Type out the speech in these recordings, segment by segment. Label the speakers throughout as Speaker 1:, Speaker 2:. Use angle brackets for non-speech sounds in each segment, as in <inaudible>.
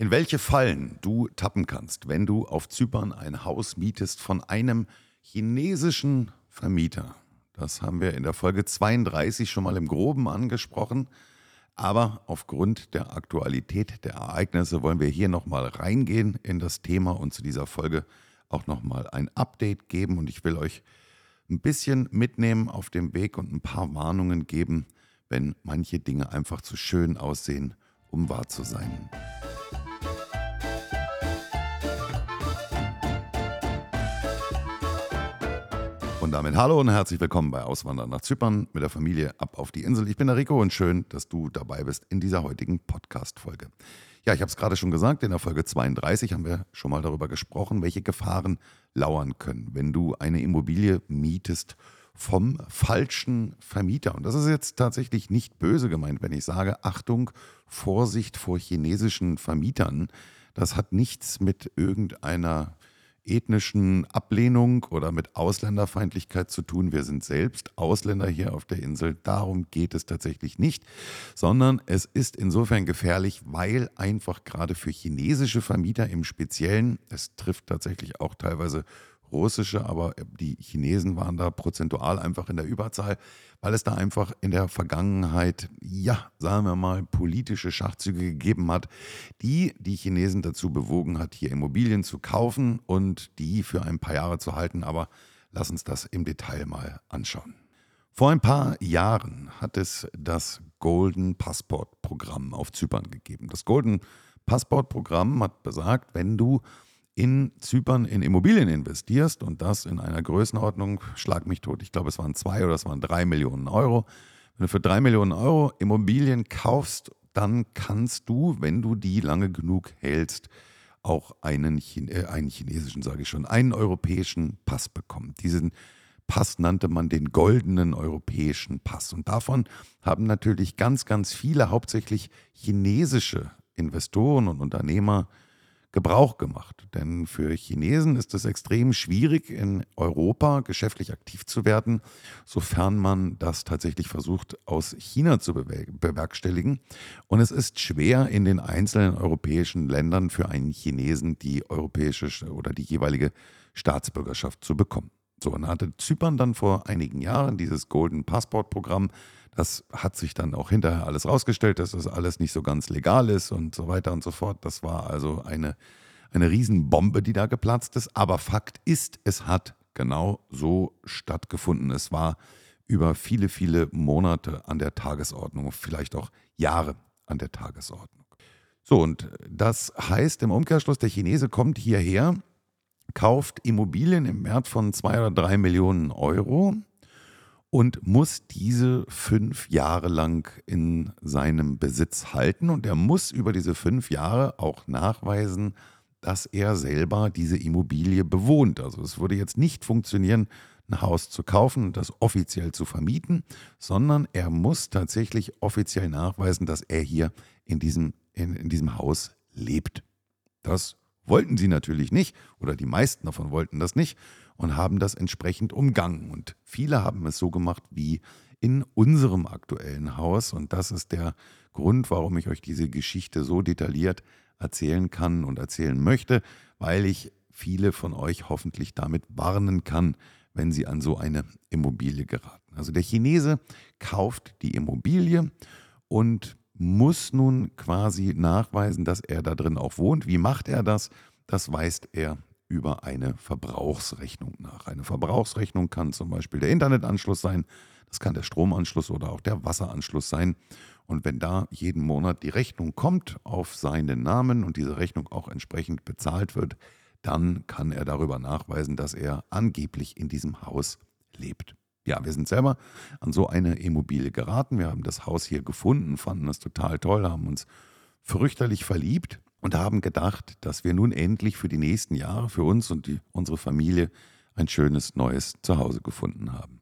Speaker 1: In welche Fallen du tappen kannst, wenn du auf Zypern ein Haus mietest von einem chinesischen Vermieter. Das haben wir in der Folge 32 schon mal im groben angesprochen. Aber aufgrund der Aktualität der Ereignisse wollen wir hier nochmal reingehen in das Thema und zu dieser Folge auch nochmal ein Update geben. Und ich will euch ein bisschen mitnehmen auf dem Weg und ein paar Warnungen geben, wenn manche Dinge einfach zu schön aussehen, um wahr zu sein. Und damit hallo und herzlich willkommen bei Auswandern nach Zypern mit der Familie ab auf die Insel. Ich bin der Rico und schön, dass du dabei bist in dieser heutigen Podcast-Folge. Ja, ich habe es gerade schon gesagt, in der Folge 32 haben wir schon mal darüber gesprochen, welche Gefahren lauern können, wenn du eine Immobilie mietest vom falschen Vermieter. Und das ist jetzt tatsächlich nicht böse gemeint, wenn ich sage, Achtung, Vorsicht vor chinesischen Vermietern. Das hat nichts mit irgendeiner ethnischen Ablehnung oder mit Ausländerfeindlichkeit zu tun. Wir sind selbst Ausländer hier auf der Insel. Darum geht es tatsächlich nicht, sondern es ist insofern gefährlich, weil einfach gerade für chinesische Vermieter im Speziellen, es trifft tatsächlich auch teilweise russische, aber die Chinesen waren da prozentual einfach in der Überzahl, weil es da einfach in der Vergangenheit, ja, sagen wir mal, politische Schachzüge gegeben hat, die die Chinesen dazu bewogen hat, hier Immobilien zu kaufen und die für ein paar Jahre zu halten. Aber lass uns das im Detail mal anschauen. Vor ein paar Jahren hat es das Golden Passport Programm auf Zypern gegeben. Das Golden Passport Programm hat besagt, wenn du in Zypern in Immobilien investierst und das in einer Größenordnung, schlag mich tot, ich glaube es waren zwei oder es waren drei Millionen Euro. Wenn du für drei Millionen Euro Immobilien kaufst, dann kannst du, wenn du die lange genug hältst, auch einen, äh, einen chinesischen, sage ich schon, einen europäischen Pass bekommen. Diesen Pass nannte man den goldenen europäischen Pass. Und davon haben natürlich ganz, ganz viele, hauptsächlich chinesische Investoren und Unternehmer Gebrauch gemacht. Denn für Chinesen ist es extrem schwierig, in Europa geschäftlich aktiv zu werden, sofern man das tatsächlich versucht, aus China zu bewerkstelligen. Und es ist schwer, in den einzelnen europäischen Ländern für einen Chinesen die europäische oder die jeweilige Staatsbürgerschaft zu bekommen. So, und hatte Zypern dann vor einigen Jahren dieses Golden Passport Programm das hat sich dann auch hinterher alles rausgestellt, dass das alles nicht so ganz legal ist und so weiter und so fort. Das war also eine, eine Riesenbombe, die da geplatzt ist. Aber Fakt ist, es hat genau so stattgefunden. Es war über viele, viele Monate an der Tagesordnung, vielleicht auch Jahre an der Tagesordnung. So, und das heißt im Umkehrschluss, der Chinese kommt hierher, kauft Immobilien im Wert von zwei oder drei Millionen Euro und muss diese fünf Jahre lang in seinem Besitz halten. Und er muss über diese fünf Jahre auch nachweisen, dass er selber diese Immobilie bewohnt. Also es würde jetzt nicht funktionieren, ein Haus zu kaufen und das offiziell zu vermieten, sondern er muss tatsächlich offiziell nachweisen, dass er hier in diesem, in, in diesem Haus lebt. Das wollten sie natürlich nicht oder die meisten davon wollten das nicht und haben das entsprechend umgangen. Und viele haben es so gemacht wie in unserem aktuellen Haus. Und das ist der Grund, warum ich euch diese Geschichte so detailliert erzählen kann und erzählen möchte, weil ich viele von euch hoffentlich damit warnen kann, wenn sie an so eine Immobilie geraten. Also der Chinese kauft die Immobilie und muss nun quasi nachweisen, dass er da drin auch wohnt. Wie macht er das? Das weist er über eine Verbrauchsrechnung nach. Eine Verbrauchsrechnung kann zum Beispiel der Internetanschluss sein, das kann der Stromanschluss oder auch der Wasseranschluss sein. Und wenn da jeden Monat die Rechnung kommt auf seinen Namen und diese Rechnung auch entsprechend bezahlt wird, dann kann er darüber nachweisen, dass er angeblich in diesem Haus lebt. Ja, wir sind selber an so eine Immobilie geraten. Wir haben das Haus hier gefunden, fanden es total toll, haben uns fürchterlich verliebt und haben gedacht, dass wir nun endlich für die nächsten Jahre für uns und die, unsere Familie ein schönes neues Zuhause gefunden haben.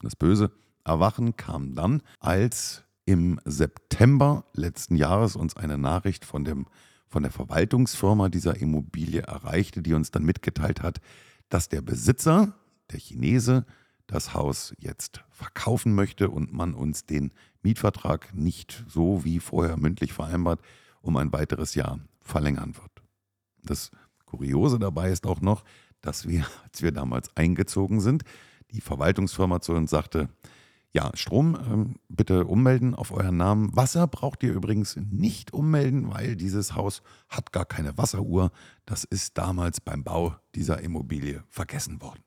Speaker 1: Das böse Erwachen kam dann, als im September letzten Jahres uns eine Nachricht von, dem, von der Verwaltungsfirma dieser Immobilie erreichte, die uns dann mitgeteilt hat, dass der Besitzer, der Chinese, das Haus jetzt verkaufen möchte und man uns den Mietvertrag nicht so wie vorher mündlich vereinbart um ein weiteres Jahr verlängern wird. Das Kuriose dabei ist auch noch, dass wir, <laughs> als wir damals eingezogen sind, die Verwaltungsfirma zu uns sagte, ja, Strom ähm, bitte ummelden auf euren Namen. Wasser braucht ihr übrigens nicht ummelden, weil dieses Haus hat gar keine Wasseruhr. Das ist damals beim Bau dieser Immobilie vergessen worden.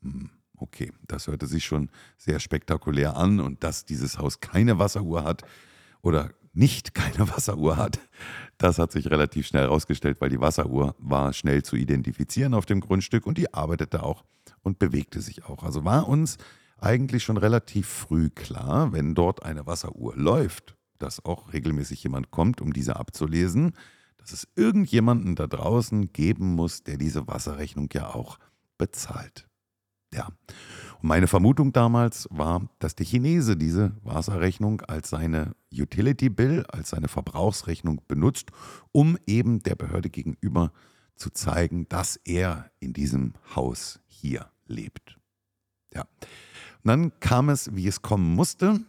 Speaker 1: Hm, okay, das hörte sich schon sehr spektakulär an und dass dieses Haus keine Wasseruhr hat oder nicht keine <laughs> Wasseruhr hat, das hat sich relativ schnell herausgestellt, weil die Wasseruhr war schnell zu identifizieren auf dem Grundstück und die arbeitete auch und bewegte sich auch. Also war uns eigentlich schon relativ früh klar, wenn dort eine Wasseruhr läuft, dass auch regelmäßig jemand kommt, um diese abzulesen, dass es irgendjemanden da draußen geben muss, der diese Wasserrechnung ja auch bezahlt. Ja. Und meine Vermutung damals war, dass der Chinese diese Wasserrechnung als seine Utility Bill, als seine Verbrauchsrechnung benutzt, um eben der Behörde gegenüber zu zeigen, dass er in diesem Haus hier lebt. Ja. Und dann kam es, wie es kommen musste.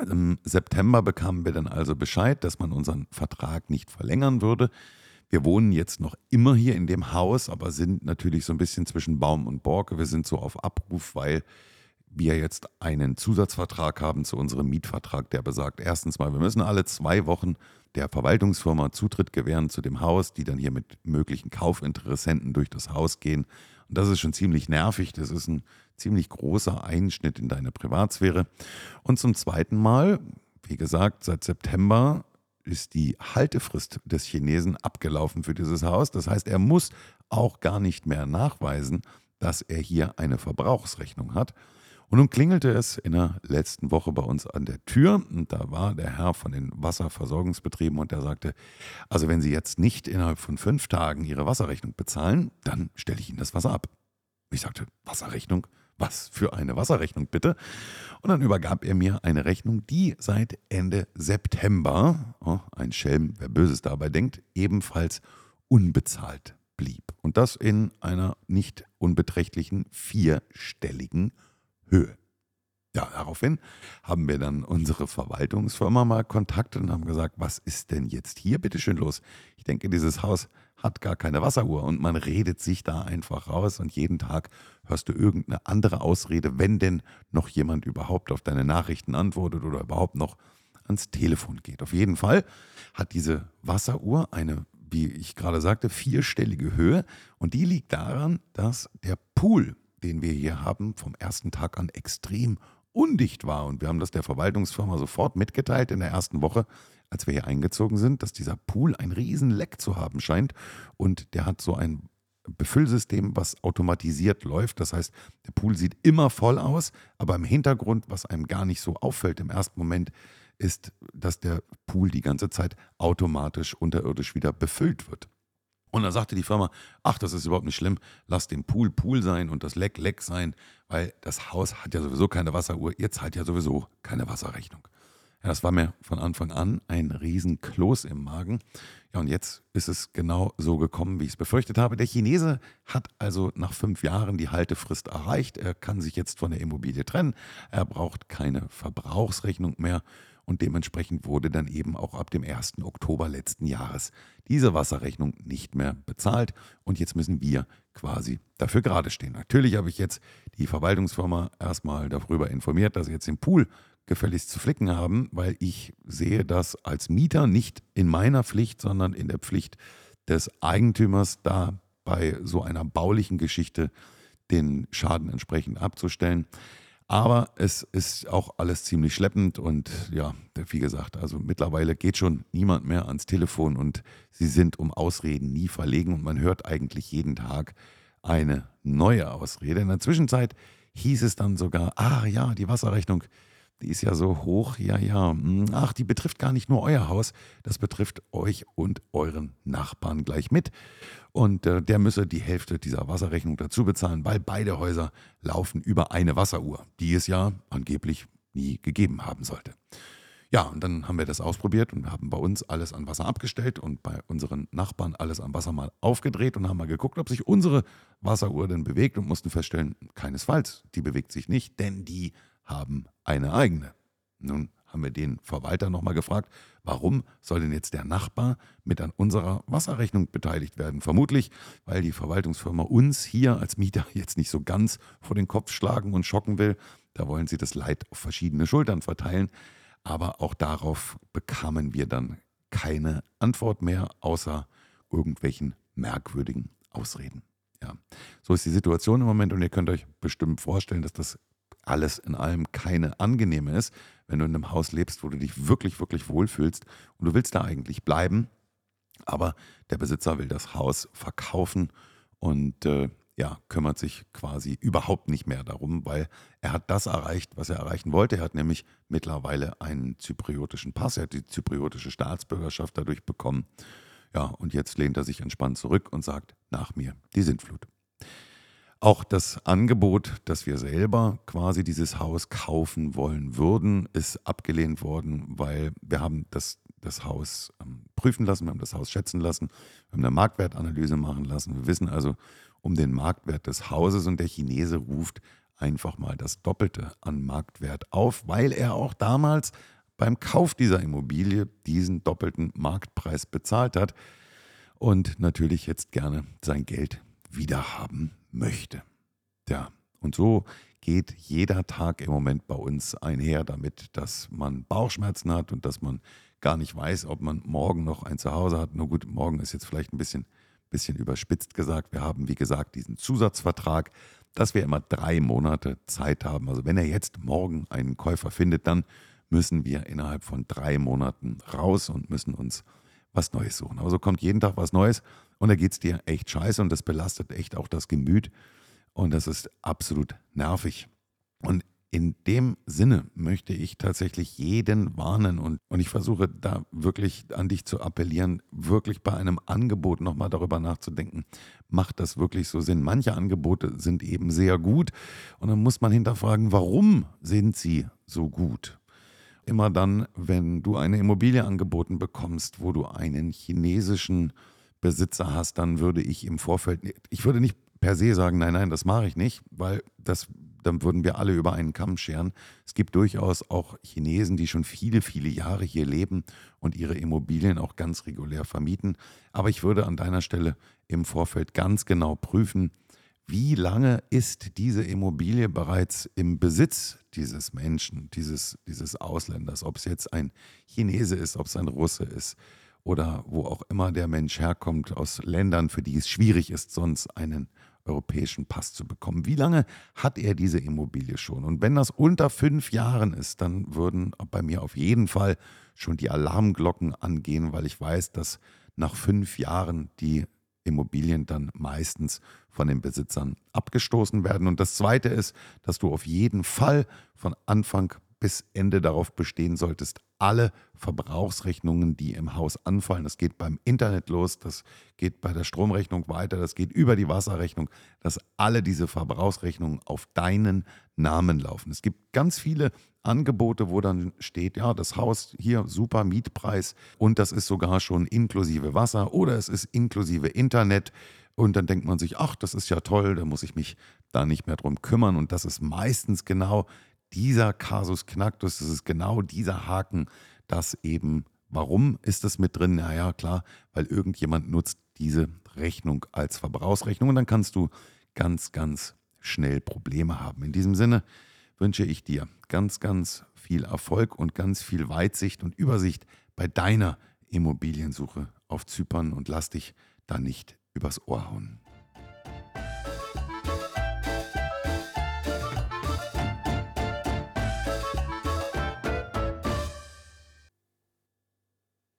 Speaker 1: Im September bekamen wir dann also Bescheid, dass man unseren Vertrag nicht verlängern würde. Wir wohnen jetzt noch immer hier in dem Haus, aber sind natürlich so ein bisschen zwischen Baum und Borke. Wir sind so auf Abruf, weil wir jetzt einen Zusatzvertrag haben zu unserem Mietvertrag, der besagt, erstens mal, wir müssen alle zwei Wochen der Verwaltungsfirma Zutritt gewähren zu dem Haus, die dann hier mit möglichen Kaufinteressenten durch das Haus gehen. Und das ist schon ziemlich nervig. Das ist ein ziemlich großer Einschnitt in deine Privatsphäre. Und zum zweiten Mal, wie gesagt, seit September ist die Haltefrist des Chinesen abgelaufen für dieses Haus. Das heißt, er muss auch gar nicht mehr nachweisen, dass er hier eine Verbrauchsrechnung hat. Und nun klingelte es in der letzten Woche bei uns an der Tür und da war der Herr von den Wasserversorgungsbetrieben und der sagte, also wenn Sie jetzt nicht innerhalb von fünf Tagen Ihre Wasserrechnung bezahlen, dann stelle ich Ihnen das Wasser ab. Ich sagte, Wasserrechnung? Was für eine Wasserrechnung bitte? Und dann übergab er mir eine Rechnung, die seit Ende September, oh, ein Schelm, wer Böses dabei denkt, ebenfalls unbezahlt blieb. Und das in einer nicht unbeträchtlichen vierstelligen Höhe. Ja, daraufhin haben wir dann unsere Verwaltungsfirma mal kontaktet und haben gesagt, was ist denn jetzt hier bitte schön los? Ich denke, dieses Haus hat gar keine Wasseruhr. Und man redet sich da einfach raus. Und jeden Tag hörst du irgendeine andere Ausrede, wenn denn noch jemand überhaupt auf deine Nachrichten antwortet oder überhaupt noch ans Telefon geht. Auf jeden Fall hat diese Wasseruhr eine, wie ich gerade sagte, vierstellige Höhe. Und die liegt daran, dass der Pool, den wir hier haben, vom ersten Tag an extrem undicht war. Und wir haben das der Verwaltungsfirma sofort mitgeteilt in der ersten Woche, als wir hier eingezogen sind, dass dieser Pool ein riesen Leck zu haben scheint und der hat so ein Befüllsystem, was automatisiert läuft. Das heißt, der Pool sieht immer voll aus, aber im Hintergrund, was einem gar nicht so auffällt im ersten Moment, ist, dass der Pool die ganze Zeit automatisch unterirdisch wieder befüllt wird. Und dann sagte die Firma, ach, das ist überhaupt nicht schlimm, lass den Pool Pool sein und das Leck Leck sein, weil das Haus hat ja sowieso keine Wasseruhr, ihr zahlt ja sowieso keine Wasserrechnung. Ja, das war mir von Anfang an ein Riesenkloß im Magen. Ja, und jetzt ist es genau so gekommen, wie ich es befürchtet habe. Der Chinese hat also nach fünf Jahren die Haltefrist erreicht. Er kann sich jetzt von der Immobilie trennen. Er braucht keine Verbrauchsrechnung mehr. Und dementsprechend wurde dann eben auch ab dem 1. Oktober letzten Jahres diese Wasserrechnung nicht mehr bezahlt. Und jetzt müssen wir quasi dafür gerade stehen. Natürlich habe ich jetzt die Verwaltungsfirma erstmal darüber informiert, dass sie jetzt den Pool gefälligst zu flicken haben, weil ich sehe das als Mieter nicht in meiner Pflicht, sondern in der Pflicht des Eigentümers, da bei so einer baulichen Geschichte den Schaden entsprechend abzustellen. Aber es ist auch alles ziemlich schleppend und ja, wie gesagt, also mittlerweile geht schon niemand mehr ans Telefon und sie sind um Ausreden nie verlegen und man hört eigentlich jeden Tag eine neue Ausrede. In der Zwischenzeit hieß es dann sogar, ah ja, die Wasserrechnung, die ist ja so hoch, ja, ja. Hm, ach, die betrifft gar nicht nur euer Haus, das betrifft euch und euren Nachbarn gleich mit. Und äh, der müsse die Hälfte dieser Wasserrechnung dazu bezahlen, weil beide Häuser laufen über eine Wasseruhr, die es ja angeblich nie gegeben haben sollte. Ja, und dann haben wir das ausprobiert und haben bei uns alles an Wasser abgestellt und bei unseren Nachbarn alles an Wasser mal aufgedreht und haben mal geguckt, ob sich unsere Wasseruhr denn bewegt und mussten feststellen, keinesfalls, die bewegt sich nicht, denn die haben eine eigene. Nun haben wir den Verwalter nochmal gefragt, warum soll denn jetzt der Nachbar mit an unserer Wasserrechnung beteiligt werden? Vermutlich, weil die Verwaltungsfirma uns hier als Mieter <laughs> jetzt nicht so ganz vor den Kopf schlagen und schocken will. Da wollen sie das Leid auf verschiedene Schultern verteilen. Aber auch darauf bekamen wir dann keine Antwort mehr, außer irgendwelchen merkwürdigen Ausreden. Ja, so ist die Situation im Moment und ihr könnt euch bestimmt vorstellen, dass das alles in allem keine angenehme ist, wenn du in einem Haus lebst, wo du dich wirklich, wirklich wohlfühlst und du willst da eigentlich bleiben, aber der Besitzer will das Haus verkaufen und äh, ja, kümmert sich quasi überhaupt nicht mehr darum, weil er hat das erreicht, was er erreichen wollte. Er hat nämlich mittlerweile einen zypriotischen Pass, er hat die zypriotische Staatsbürgerschaft dadurch bekommen. Ja, und jetzt lehnt er sich entspannt zurück und sagt, nach mir die Sintflut. Auch das Angebot, dass wir selber quasi dieses Haus kaufen wollen würden, ist abgelehnt worden, weil wir haben das, das Haus ähm, prüfen lassen, wir haben das Haus schätzen lassen, wir haben eine Marktwertanalyse machen lassen. Wir wissen also um den Marktwert des Hauses und der Chinese ruft einfach mal das Doppelte an Marktwert auf, weil er auch damals beim Kauf dieser Immobilie diesen doppelten Marktpreis bezahlt hat und natürlich jetzt gerne sein Geld wiederhaben möchte. Ja, und so geht jeder Tag im Moment bei uns einher damit, dass man Bauchschmerzen hat und dass man gar nicht weiß, ob man morgen noch ein Zuhause hat. Nur gut, morgen ist jetzt vielleicht ein bisschen, bisschen überspitzt gesagt. Wir haben, wie gesagt, diesen Zusatzvertrag, dass wir immer drei Monate Zeit haben. Also wenn er jetzt morgen einen Käufer findet, dann müssen wir innerhalb von drei Monaten raus und müssen uns was Neues suchen. Aber so kommt jeden Tag was Neues und da geht es dir echt scheiße und das belastet echt auch das Gemüt und das ist absolut nervig. Und in dem Sinne möchte ich tatsächlich jeden warnen und, und ich versuche da wirklich an dich zu appellieren, wirklich bei einem Angebot nochmal darüber nachzudenken, macht das wirklich so Sinn? Manche Angebote sind eben sehr gut und dann muss man hinterfragen, warum sind sie so gut? Immer dann, wenn du eine Immobilie angeboten bekommst, wo du einen chinesischen Besitzer hast, dann würde ich im Vorfeld, ich würde nicht per se sagen, nein, nein, das mache ich nicht, weil das, dann würden wir alle über einen Kamm scheren. Es gibt durchaus auch Chinesen, die schon viele, viele Jahre hier leben und ihre Immobilien auch ganz regulär vermieten. Aber ich würde an deiner Stelle im Vorfeld ganz genau prüfen, wie lange ist diese Immobilie bereits im Besitz dieses Menschen, dieses, dieses Ausländers, ob es jetzt ein Chinese ist, ob es ein Russe ist oder wo auch immer der Mensch herkommt, aus Ländern, für die es schwierig ist, sonst einen europäischen Pass zu bekommen. Wie lange hat er diese Immobilie schon? Und wenn das unter fünf Jahren ist, dann würden bei mir auf jeden Fall schon die Alarmglocken angehen, weil ich weiß, dass nach fünf Jahren die Immobilien dann meistens von den Besitzern abgestoßen werden. Und das Zweite ist, dass du auf jeden Fall von Anfang bis Ende darauf bestehen solltest, alle Verbrauchsrechnungen, die im Haus anfallen, das geht beim Internet los, das geht bei der Stromrechnung weiter, das geht über die Wasserrechnung, dass alle diese Verbrauchsrechnungen auf deinen Namen laufen. Es gibt ganz viele Angebote, wo dann steht, ja, das Haus hier super Mietpreis und das ist sogar schon inklusive Wasser oder es ist inklusive Internet. Und dann denkt man sich, ach, das ist ja toll, da muss ich mich da nicht mehr drum kümmern. Und das ist meistens genau dieser Kasus Knacktus, das ist genau dieser Haken, dass eben, warum ist das mit drin? Naja, klar, weil irgendjemand nutzt diese Rechnung als Verbrauchsrechnung und dann kannst du ganz, ganz schnell Probleme haben. In diesem Sinne wünsche ich dir ganz, ganz viel Erfolg und ganz viel Weitsicht und Übersicht bei deiner Immobiliensuche auf Zypern und lass dich da nicht übers Ohr hauen.